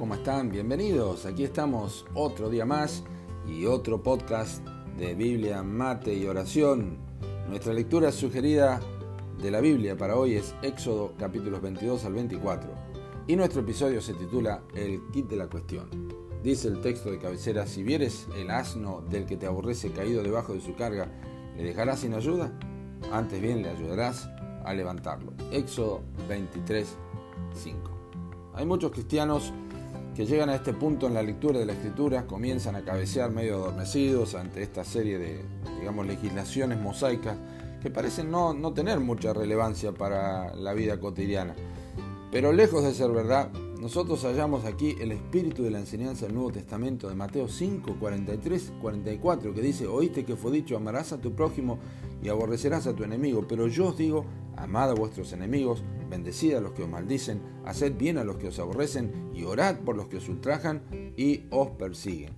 ¿cómo están? Bienvenidos. Aquí estamos otro día más y otro podcast de Biblia, mate y oración. Nuestra lectura sugerida de la Biblia para hoy es Éxodo capítulos 22 al 24 y nuestro episodio se titula El kit de la cuestión. Dice el texto de cabecera, si vieres el asno del que te aborrece caído debajo de su carga, ¿le dejarás sin ayuda? Antes bien le ayudarás a levantarlo. Éxodo 23, 5. Hay muchos cristianos que llegan a este punto en la lectura de la escritura, comienzan a cabecear medio adormecidos ante esta serie de, digamos, legislaciones mosaicas que parecen no, no tener mucha relevancia para la vida cotidiana. Pero lejos de ser verdad, nosotros hallamos aquí el espíritu de la enseñanza del Nuevo Testamento de Mateo 5, 43, 44, que dice, oíste que fue dicho, amarás a tu prójimo y aborrecerás a tu enemigo, pero yo os digo, amad a vuestros enemigos, bendecid a los que os maldicen, haced bien a los que os aborrecen y orad por los que os ultrajan y os persiguen.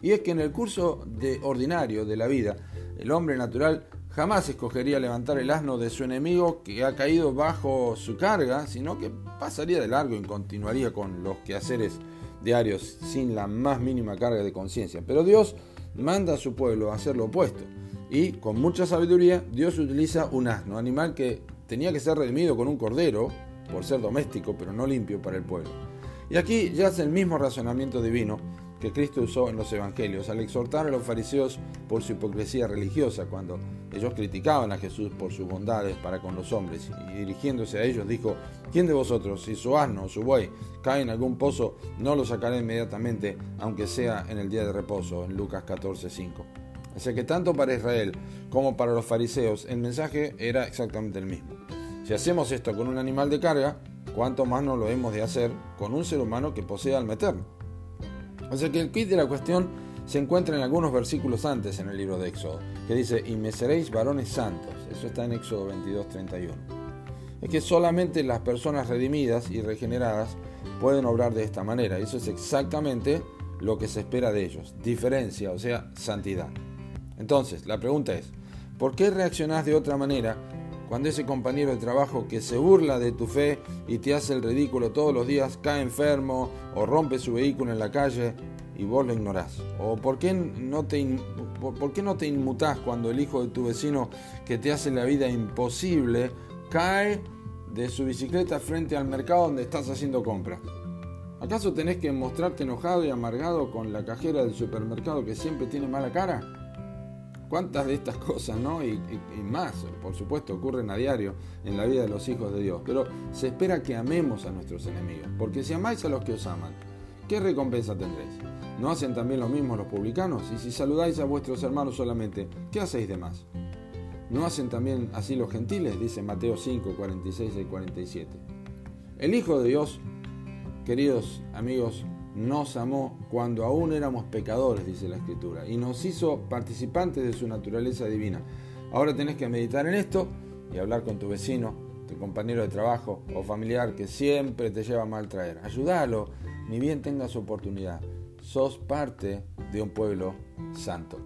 Y es que en el curso de ordinario de la vida, el hombre natural jamás escogería levantar el asno de su enemigo que ha caído bajo su carga, sino que pasaría de largo y continuaría con los quehaceres diarios sin la más mínima carga de conciencia. Pero Dios manda a su pueblo a hacer lo opuesto. Y con mucha sabiduría Dios utiliza un asno, animal que tenía que ser redimido con un cordero, por ser doméstico pero no limpio para el pueblo. Y aquí ya hace el mismo razonamiento divino que Cristo usó en los evangelios al exhortar a los fariseos por su hipocresía religiosa, cuando ellos criticaban a Jesús por sus bondades para con los hombres, y dirigiéndose a ellos dijo, ¿quién de vosotros, si su asno o su buey cae en algún pozo, no lo sacará inmediatamente, aunque sea en el día de reposo, en Lucas 14:5? Así que tanto para Israel como para los fariseos el mensaje era exactamente el mismo. Si hacemos esto con un animal de carga, ¿cuánto más no lo hemos de hacer con un ser humano que posee alma eterna? O sea que el kit de la cuestión se encuentra en algunos versículos antes en el libro de Éxodo, que dice, y me seréis varones santos. Eso está en Éxodo 22, 31. Es que solamente las personas redimidas y regeneradas pueden obrar de esta manera. Eso es exactamente lo que se espera de ellos. Diferencia, o sea, santidad. Entonces, la pregunta es, ¿por qué reaccionás de otra manera cuando ese compañero de trabajo que se burla de tu fe y te hace el ridículo todos los días cae enfermo o rompe su vehículo en la calle y vos lo ignorás? ¿O por qué no te, por inmutás cuando el hijo de tu vecino que te hace la vida imposible cae de su bicicleta frente al mercado donde estás haciendo compras? ¿Acaso tenés que mostrarte enojado y amargado con la cajera del supermercado que siempre tiene mala cara? ¿Cuántas de estas cosas, no? Y, más, por supuesto, ocurren a diario en la vida de los hijos de Dios. Pero se espera que amemos a nuestros enemigos. Porque si amáis a los que os aman, ¿qué recompensa tendréis? ¿No hacen también lo mismo los publicanos? Y si saludáis a vuestros hermanos solamente, ¿qué hacéis de más? ¿No hacen también así los gentiles? Dice Mateo 5, 46 y 47. El Hijo de Dios, queridos amigos, nos amó cuando aún éramos pecadores, dice la Escritura, y nos hizo participantes de su naturaleza divina. Ahora tenés que meditar en esto y hablar con tu vecino, tu compañero de trabajo o familiar que siempre te lleva a mal traer. Ayúdalo, ni bien tengas oportunidad. Sos parte de un pueblo santo.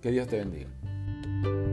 Que Dios te bendiga.